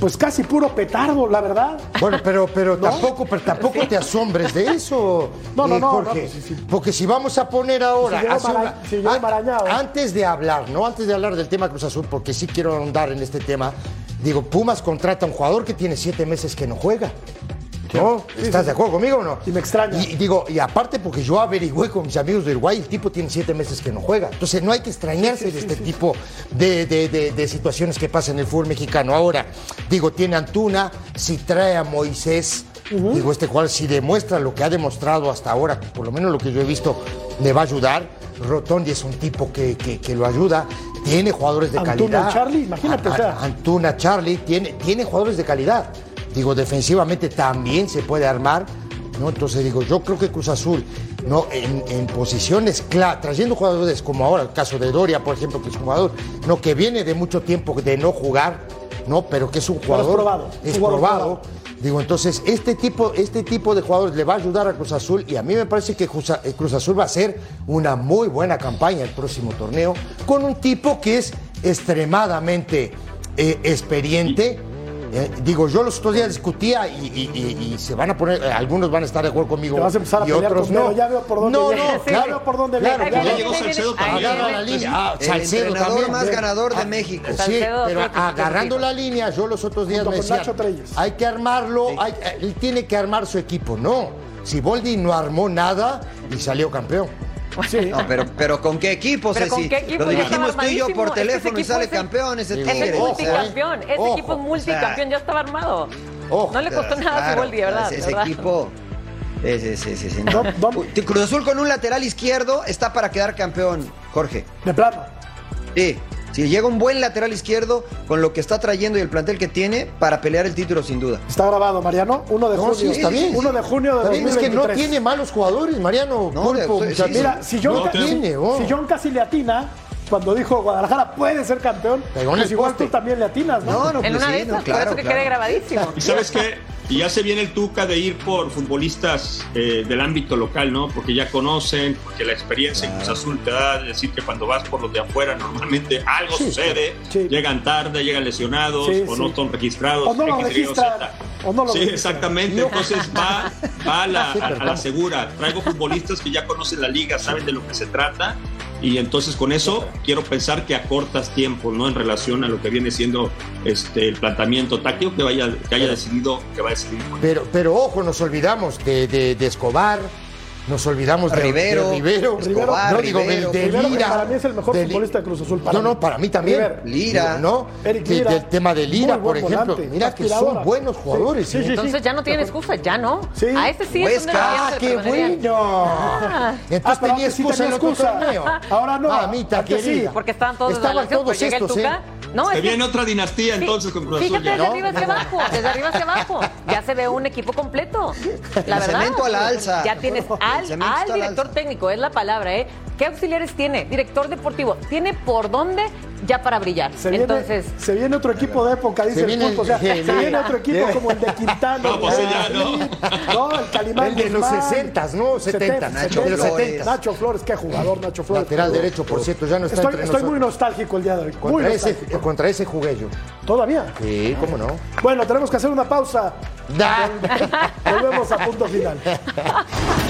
pues casi puro petardo, la verdad. Bueno, pero, pero tampoco, pero tampoco te asombres de eso. No, no, eh, no, Jorge. no, pues sí, sí. Porque si vamos a poner ahora. Si mara- una- si marañado. antes de hablar, ¿no? Antes de hablar del tema Cruz Azul, porque sí quiero ahondar en este tema. Digo, Pumas contrata a un jugador que tiene siete meses que no juega. ¿No? ¿Estás de acuerdo conmigo o no? Y me extraña. Y digo, y aparte porque yo averigüé con mis amigos de Uruguay, el tipo tiene siete meses que no juega. Entonces no hay que extrañarse de este tipo de, de- de- de situaciones que pasan en el fútbol mexicano. Ahora, digo, tiene Antuna, si trae a Moisés, digo, este jugador si demuestra lo que ha demostrado hasta ahora, por lo menos lo que yo he visto, le va a ayudar. Rotondi es un tipo que, que- que lo ayuda. Tiene jugadores de Antuna calidad. y Charlie, imagínate, a- Antuna, Charlie, tiene, tiene jugadores de calidad. Digo, defensivamente también se puede armar. ¿no? Entonces digo, yo creo que Cruz Azul, ¿no? en, en posiciones claras, trayendo jugadores como ahora, el caso de Doria, por ejemplo, que es un jugador ¿no? que viene de mucho tiempo de no jugar, ¿no? pero que es un Pero es jugador. probado, es jugador probado. probado. Digo, entonces, este tipo, este tipo de jugadores le va a ayudar a Cruz Azul y a mí me parece que eh, Cruz Azul va a hacer una muy buena campaña el próximo torneo con un tipo que es extremadamente eh, experiente. Eh, digo, yo los otros días discutía y, y- y- y se van a poner, eh, algunos van a estar de acuerdo conmigo Te vas a empezar a y otros con no. Ya veo por dónde no, viene. no, Sí, claro, ya veo por dónde claro, viene. ya viene, llegó viene, Salcedo ahí también. viene. Agarra la línea. Ah, El Salcedo entrenador también. más ganador de ah, México. Sí, pero agarrando la línea, yo los otros días Junto me decía, hay que armarlo, hay- eh, él tiene que armar su equipo. No, si Boldi no armó nada y salió campeón. Sí. No, pero, pero ¿con qué equipo, Pero Ceci? ¿con qué equipo? Lo dijimos tú y yo por teléfono Ese y sale campeón ese Ese Ese tigre. es Ojo, multicampeón, ese equipo es multicampeón, ya estaba armado. Ojo. no le costó nada Siboldi, de verdad. Ese, equipo. Sí, sí, sí, sí. no. Cruz Azul con un lateral izquierdo está para quedar campeón, Jorge. De plano. Sí. Si llega un buen lateral izquierdo con lo que está trayendo y el plantel que tiene para pelear el título sin duda. Está grabado, Mariano. 1 de No, junio. sí, está bien. 1 de junio de Está bien, es que no 2023. tiene malos jugadores, Mariano. No, Pulpo, de- sí, muchachos. Mira, si John, No, tiene- oh. si John casi le atina cuando dijo Guadalajara puede ser campeón, en pues igual poste. tú también le atinas, ¿no? No, no, En pues una sí, de no, esas, claro, por eso que claro. quede grabadísimo. Y sabes qué, y ya se viene el tuca de ir por futbolistas eh, del ámbito local, ¿no? Porque ya conocen, porque la experiencia en Cruz Azul te da a decir que cuando vas por los de afuera normalmente algo Sí, sucede, sí. llegan tarde, llegan lesionados Sí, o no son registrados. O no lo X, Y, registran, Z. o no lo Sí, exactamente. Entonces va, va a, la, Sí, a- pero a la segura. Traigo futbolistas que ya conocen la liga, saben de lo que se trata. Y entonces con eso quiero pensar que acortas tiempo, ¿no? En relación a lo que viene siendo este el planteamiento táctico que vaya, que haya decidido, que va a decidir. Pero, pero ojo, nos olvidamos de, de- de Escobar, nos olvidamos de Rivero, de Rivero, Escobar, no digo de, Rivero. de Lira. para mí es el mejor de Li- futbolista de Cruz Azul, para no, mí. no, para mí también. Lira. ¿no? Eric Lira, del tema de Lira, por ejemplo, volante, mira que son buenos jugadores. sí, ¿eh? sí, sí. Entonces ya no tiene excusa, ya no. Sí. A este sí es Ah, qué bueno. Ah, Entonces pero tenía excusa tenía en el otro excusa. torneo. Ahora no, Mamita querida. Porque estaban todos Estaban en la selección, todos el estos, ¿eh? No, Se viene otra dinastía entonces con Cruz Azul. Fíjate ya. desde ¿no? arriba hacia abajo, desde arriba hacia abajo. Ya se ve un equipo completo. La verdad. cemento a la alza. Ya tienes al, director técnico, es la palabra, ¿eh? ¿Qué auxiliares tiene? Director deportivo. Tiene por dónde ya para brillar. Se viene, Entonces, se viene otro equipo de época, dice Se el viene- Pulpo. O sea, sí, se sí. viene otro equipo Sí. como el de Quintana. No, pues el ya, ¿no? No, el Calimán El de los Guzmán. 60s, ¿no? 70, Nacho de los Flores. 70. Nacho Flores, qué jugador, Nacho Flores. Lateral derecho, por cierto, ya no está Estoy, entre estoy muy nostálgico el día de hoy. Muy Contra ese, nostálgico. contra ese jugué yo. Todavía. Sí, cómo no. Bueno, tenemos que hacer una pausa. Da. Volvemos a punto final.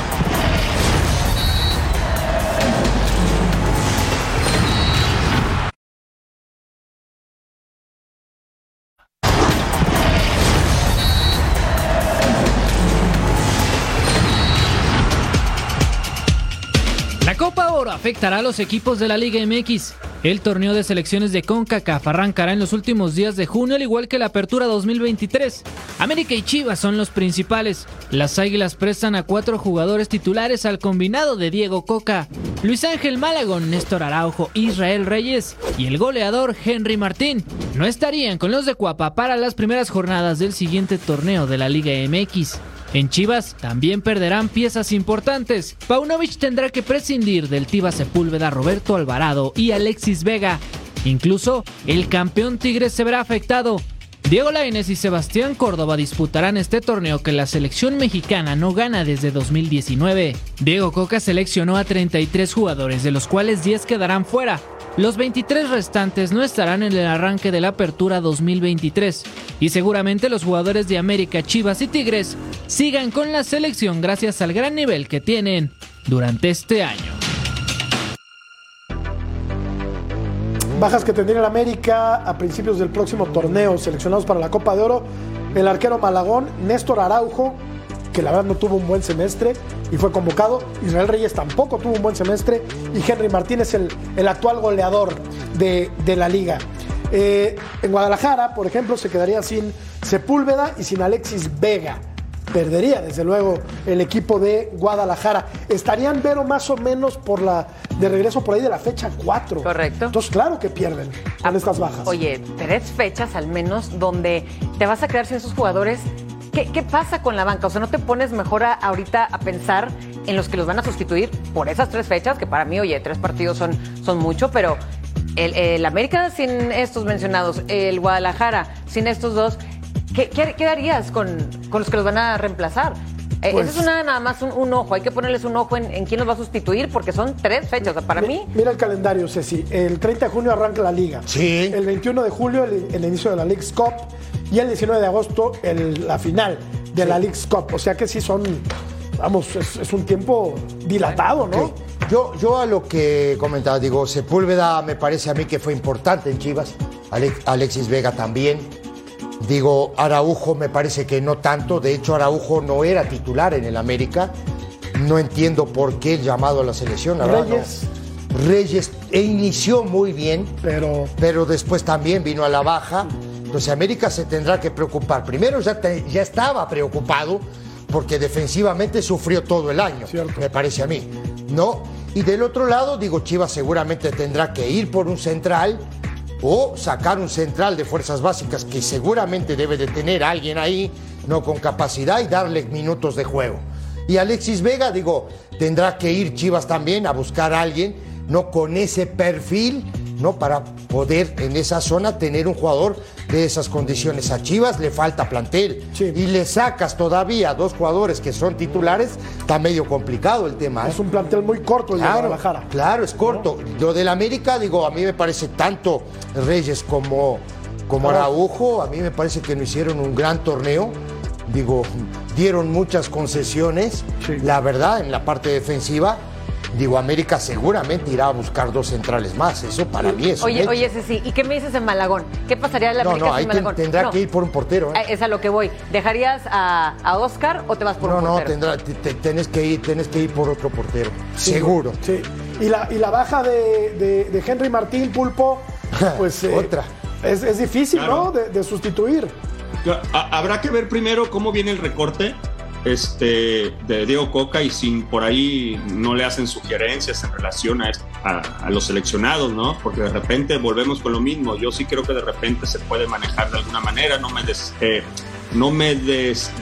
afectará a los equipos de la Liga MX. El torneo de selecciones de CONCACAF arrancará en los últimos días de junio, al igual que la Apertura 2023. América y Chivas son los principales. Las Águilas prestan a cuatro jugadores titulares al combinado de Diego Coca, Luis Ángel Malagón, Néstor Araujo, Israel Reyes y el goleador Henry Martín. No estarían con los de Cuapa para las primeras jornadas del siguiente torneo de la Liga MX. En Chivas también perderán piezas importantes. Paunovic tendrá que prescindir del Tiva Sepúlveda, Roberto Alvarado y Alexis Vega. Incluso el campeón Tigres se verá afectado. Diego Lainez y Sebastián Córdoba disputarán este torneo que la selección mexicana no gana desde 2019. Diego Coca seleccionó a 33 jugadores, de los cuales 10 quedarán fuera. Los 23 restantes no estarán en el arranque de la apertura 2023 y seguramente los jugadores de América, Chivas y Tigres sigan con la selección gracias al gran nivel que tienen durante este año. Bajas que tendría el América a principios del próximo torneo, seleccionados para la Copa de Oro, el arquero Malagón, Néstor Araujo, que la verdad no tuvo un buen semestre y fue convocado, Israel Reyes tampoco tuvo un buen semestre y Henry Martínez, el, el actual goleador de, de la liga. Eh, en Guadalajara, por ejemplo, se quedaría sin Sepúlveda y sin Alexis Vega. Perdería, desde luego, el equipo de Guadalajara. Estarían, pero más o menos por la de regreso por ahí de la fecha 4. Correcto. Entonces, claro que pierden con estas bajas. Oye, tres fechas al menos donde te vas a quedar sin esos jugadores. ¿Qué, qué pasa con la banca? O sea, ¿no te pones mejor a- ahorita a pensar en los que los van a sustituir por esas tres fechas? Que para mí, oye, tres partidos son, son mucho, pero el, el América sin estos mencionados, el Guadalajara sin estos dos, ¿qué, qué, qué harías con, con los que los van a reemplazar? Eh, Pues- Ese es una, nada más un, un ojo, hay que ponerles un ojo en, en quién los va a sustituir porque son tres fechas. O sea, para Mi- mí, Mira el calendario, Ceci. El 30 de junio arranca la liga. Sí. El 21 de julio el, el inicio de la League's Cup. Y el 19 de agosto el- la final de la League's Cup. O sea que sí son, vamos, es, es un tiempo dilatado, ¿no? Ok. Yo, yo a lo que comentaba, digo, Sepúlveda me parece a mí que fue importante en Chivas, Ale- Alexis Vega también. Digo, Araujo me parece que no tanto, de hecho Araujo no era titular en el América. No entiendo por qué el llamado a la selección. la verdad, no. Reyes. Reyes e inició muy bien, Pero pero después también vino a la baja. Entonces América se tendrá que preocupar. Primero ya, te- ya estaba preocupado porque defensivamente sufrió todo el año, Cierto. me parece a mí. ¿No? Y del otro lado, digo, Chivas seguramente tendrá que ir por un central o sacar un central de fuerzas básicas que seguramente debe de tener alguien ahí, no con capacidad y darle minutos de juego. Y Alexis Vega, digo, tendrá que ir Chivas también a buscar a alguien, no con ese perfil, no para poder en esa zona tener un jugador de esas condiciones. A Chivas le falta plantel Sí. y le sacas todavía dos jugadores que son titulares, está medio complicado el tema. ¿eh? es un plantel muy corto el de Claro, Guadalajara. claro, es corto. Lo del América, digo, a mí me parece tanto Reyes como, como Araujo, a mí me parece que no hicieron un gran torneo. Digo, dieron muchas concesiones, Sí. la verdad, en la parte defensiva. Digo, América seguramente irá a buscar dos centrales más. Eso para mí es un Oye, hecho. oye, sí, ¿y qué me dices en Malagón? ¿Qué pasaría en la No, América no, ahí sin Malagón? tendrá No. que ir por un portero. ¿eh? Ah, Es a lo que voy. ¿Dejarías a, a Oscar o te vas por No, un no, portero? tendrá, te- te- tenés, que ir, tenés que ir por otro portero. Seguro. Sí. Y la, y la baja de, de- de Henry Martín Pulpo, pues. eh, Otra. Es, es difícil, Claro. ¿no? De, de sustituir. Ha- Habrá que ver primero cómo viene el recorte este, de Diego Coca y si por ahí no le hacen sugerencias en relación a, los seleccionados, ¿no? Porque de repente volvemos con lo mismo. Yo sí creo que de repente se puede manejar de alguna manera. No me, des- eh,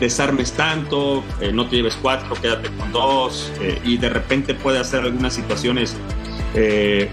desarmes tanto, eh, no te lleves cuatro, quédate con dos eh, y de repente puede hacer algunas situaciones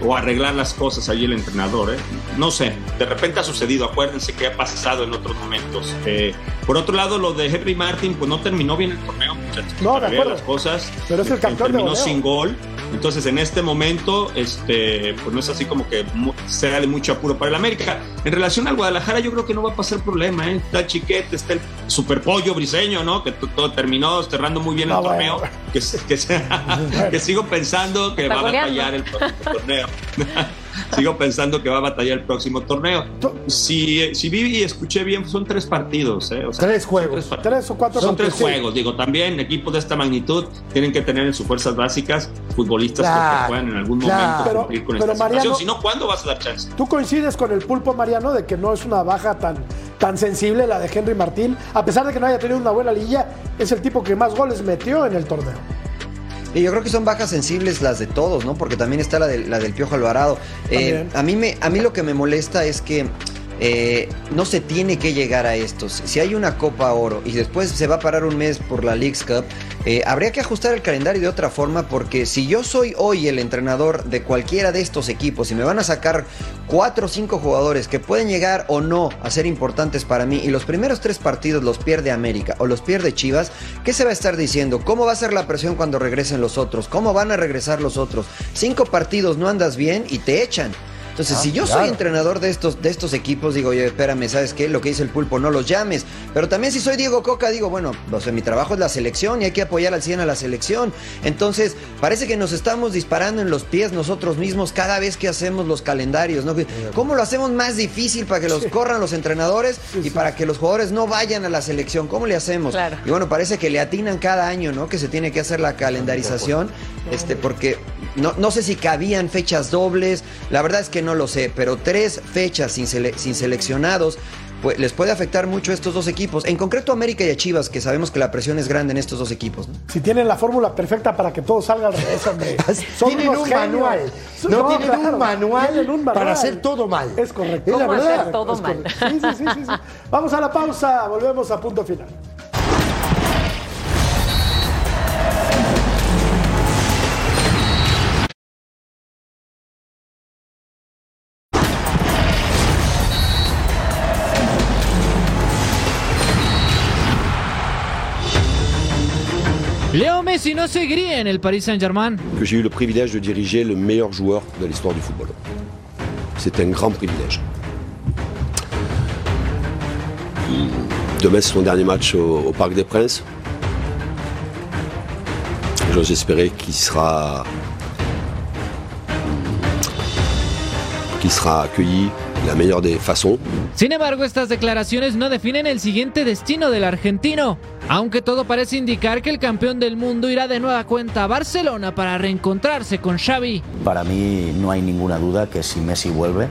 o arreglar las cosas allí el entrenador. ¿eh? No sé, de repente ha sucedido, acuérdense que ha pasado en otros momentos. Eh, por otro lado, lo de Henry Martin, pues no terminó bien el torneo, muchachos. No, de acuerdo. las cosas. Pero es el Eh, campeón de Terminó sin gol. Entonces, en este momento, este, pues no es así como que sea de mucho apuro para el América. En relación al Guadalajara, yo creo que no va a pasar problema, ¿eh? Está el Chiquete, está el super pollo briseño, ¿no? Que todo terminó cerrando muy bien No, el torneo. bueno. Que, se- que, se- que sigo pensando que Está va a batallar el próximo torneo. sigo pensando que va a batallar el próximo torneo. Si, si vi y escuché bien, son tres partidos, ¿eh? O sea, Tres juegos. tres o cuatro Son tres juegos, digo, también equipos de esta magnitud tienen que tener en sus fuerzas básicas futbolistas que- que Claro, puedan en algún claro. momento Pero- cumplir con pero esta Mariano- situación. Si no, ¿cuándo vas a dar chance? ¿Tú coincides con el pulpo Mariano de que no es una baja tan, tan sensible la de Henry Martín? A pesar de que no haya tenido una buena liguilla, es el tipo que más goles metió en el torneo. Y yo creo que son bajas sensibles las de todos, ¿no? Porque también está la, del- la del Piojo Alvarado. Eh, a, mí me, a mí lo que me molesta es que eh, no se tiene que llegar a estos. Si hay una Copa Oro y después se va a parar un mes por la League's Cup, eh, habría que ajustar el calendario de otra forma porque si yo soy hoy el entrenador de cualquiera de estos equipos y me van a sacar cuatro o cinco jugadores que pueden llegar o no a ser importantes para mí y los primeros tres partidos los pierde América o los pierde Chivas, ¿qué se va a estar diciendo? ¿Cómo va a ser la presión cuando regresen los otros? ¿Cómo van a regresar los otros? Cinco partidos no andas bien y te echan. Entonces, Ah, si yo claro. soy entrenador de estos, de estos equipos, digo, oye, espérame, ¿sabes qué? Lo que dice el pulpo, no los llames. Pero también si soy Diego Coca, digo, bueno, o sea, mi trabajo es la selección y hay que apoyar al 100 a la selección. Entonces, parece que nos estamos disparando en los pies nosotros mismos cada vez que hacemos los calendarios, ¿no? ¿Cómo lo hacemos más difícil para que los corran los entrenadores y para que los jugadores no vayan a la selección? ¿Cómo le hacemos? Claro. Y bueno, parece que le atinan cada año, ¿no? Que se tiene que hacer la calendarización, este, porque no, no sé si cabían fechas dobles, la verdad es que no lo sé, pero tres fechas sin, sele- sin seleccionados. Pues les puede afectar mucho a estos dos equipos, en concreto a América y a Chivas, que sabemos que la presión es grande en estos dos equipos. ¿no? Si tienen la fórmula perfecta para que todo salga al revés, hombre. Son Tienen unos un genios. manual. No, tienen claro, un manual tienen un manual. para hacer todo mal. Es correcto. Es la ¿Cómo verdad. hacer todo Es mal? sí, sí, sí, sí. Vamos a la pausa, volvemos a punto final. Leo Messi no seguiría en el Paris Saint-Germain. que j'ai eu le privilège de diriger le meilleur joueur de l'histoire du football. C'est un grand privilège. Demain, c'est son dernier match au, Parc des Princes. J'ose espérer qu'il sera, qu'il sera accueilli la meilleure des façons. Sin embargo, estas declaraciones no definen el siguiente destino del argentino, aunque todo parece indicar que el campeón del mundo irá de nueva cuenta a Barcelona para reencontrarse con Xavi. Para mí no hay ninguna duda que si Messi vuelve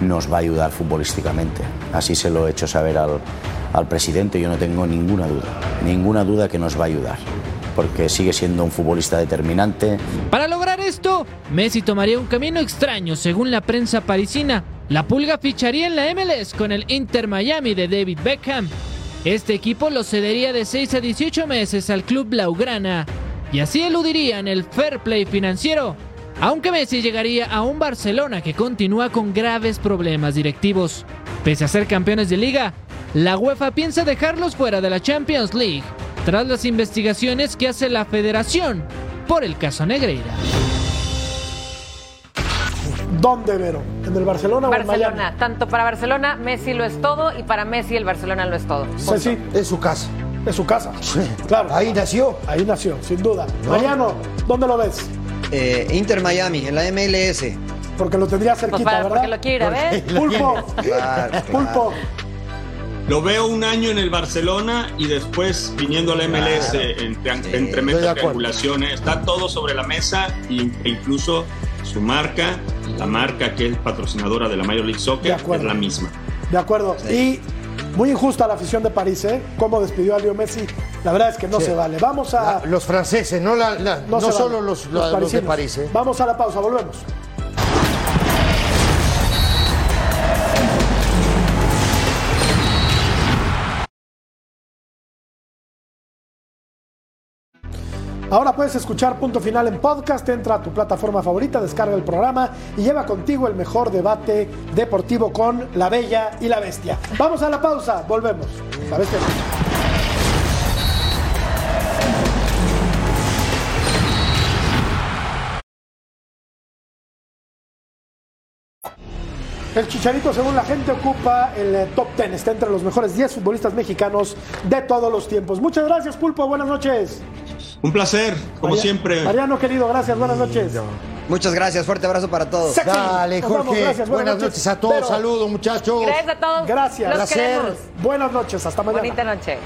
nos va a ayudar futbolísticamente. Así se lo he hecho saber al, al presidente, yo no tengo ninguna duda, ninguna duda que nos va a ayudar, porque sigue siendo un futbolista determinante. Para lograr esto, Messi tomaría un camino extraño según la prensa parisina. La Pulga ficharía en la MLS con el Inter Miami de David Beckham. Este equipo lo cedería de 6 a 18 meses al club Blaugrana y así eludirían el fair play financiero. Aunque Messi llegaría a un Barcelona que continúa con graves problemas directivos. Pese a ser campeones de liga, la UEFA piensa dejarlos fuera de la Champions League tras las investigaciones que hace la federación por el caso Negreira. ¿Dónde, Vero? ¿En el Barcelona, o en Barcelona. Miami? Tanto para Barcelona, Messi lo es todo y para Messi el Barcelona lo es todo. Sí, sí. Es su casa. Es su casa. Claro. Ahí nació. Ahí nació, sin duda. Mariano, ¿dónde lo ves? Eh, Inter Miami, en la MLS. Porque lo tendría cerquita, Pues para- ¿verdad? porque lo quiere ir a ver. Pulpo. Claro, claro. Pulpo. Lo veo un año en el Barcelona y después viniendo a la MLS en, trian- en estoy tremenda de acuerdo. triangulación. ¿eh? Está todo sobre la mesa e incluso su marca, la marca que es patrocinadora de la Major League Soccer, es la misma. De acuerdo. Y muy injusta la afición de París, ¿eh? Cómo despidió a Leo Messi. La verdad es que no Sí. se vale. Vamos a. La- los franceses, no, la- la- no, vale. solo los, los de. París. ¿eh? Vamos a la pausa, volvemos. Ahora puedes escuchar Punto Final en podcast, entra a tu plataforma favorita, descarga el programa y lleva contigo el mejor debate deportivo con la Bella y la Bestia. Vamos a la pausa, volvemos. La Bestia. El Chicharito, según la gente, ocupa el eh, top 10. Está entre los mejores 10 futbolistas mexicanos de todos los tiempos. Muchas gracias, Pulpo. Buenas noches. Un placer, como siempre. Mariano, querido, gracias. Buenas noches. Muchas gracias, fuerte abrazo para todos. Sexy. Dale, vamos, Jorge. gracias, buenas, noches. a todos. Saludos, muchachos. Gracias a todos. Gracias. Los Placer. queremos. Buenas noches. Hasta mañana. Bonita noche.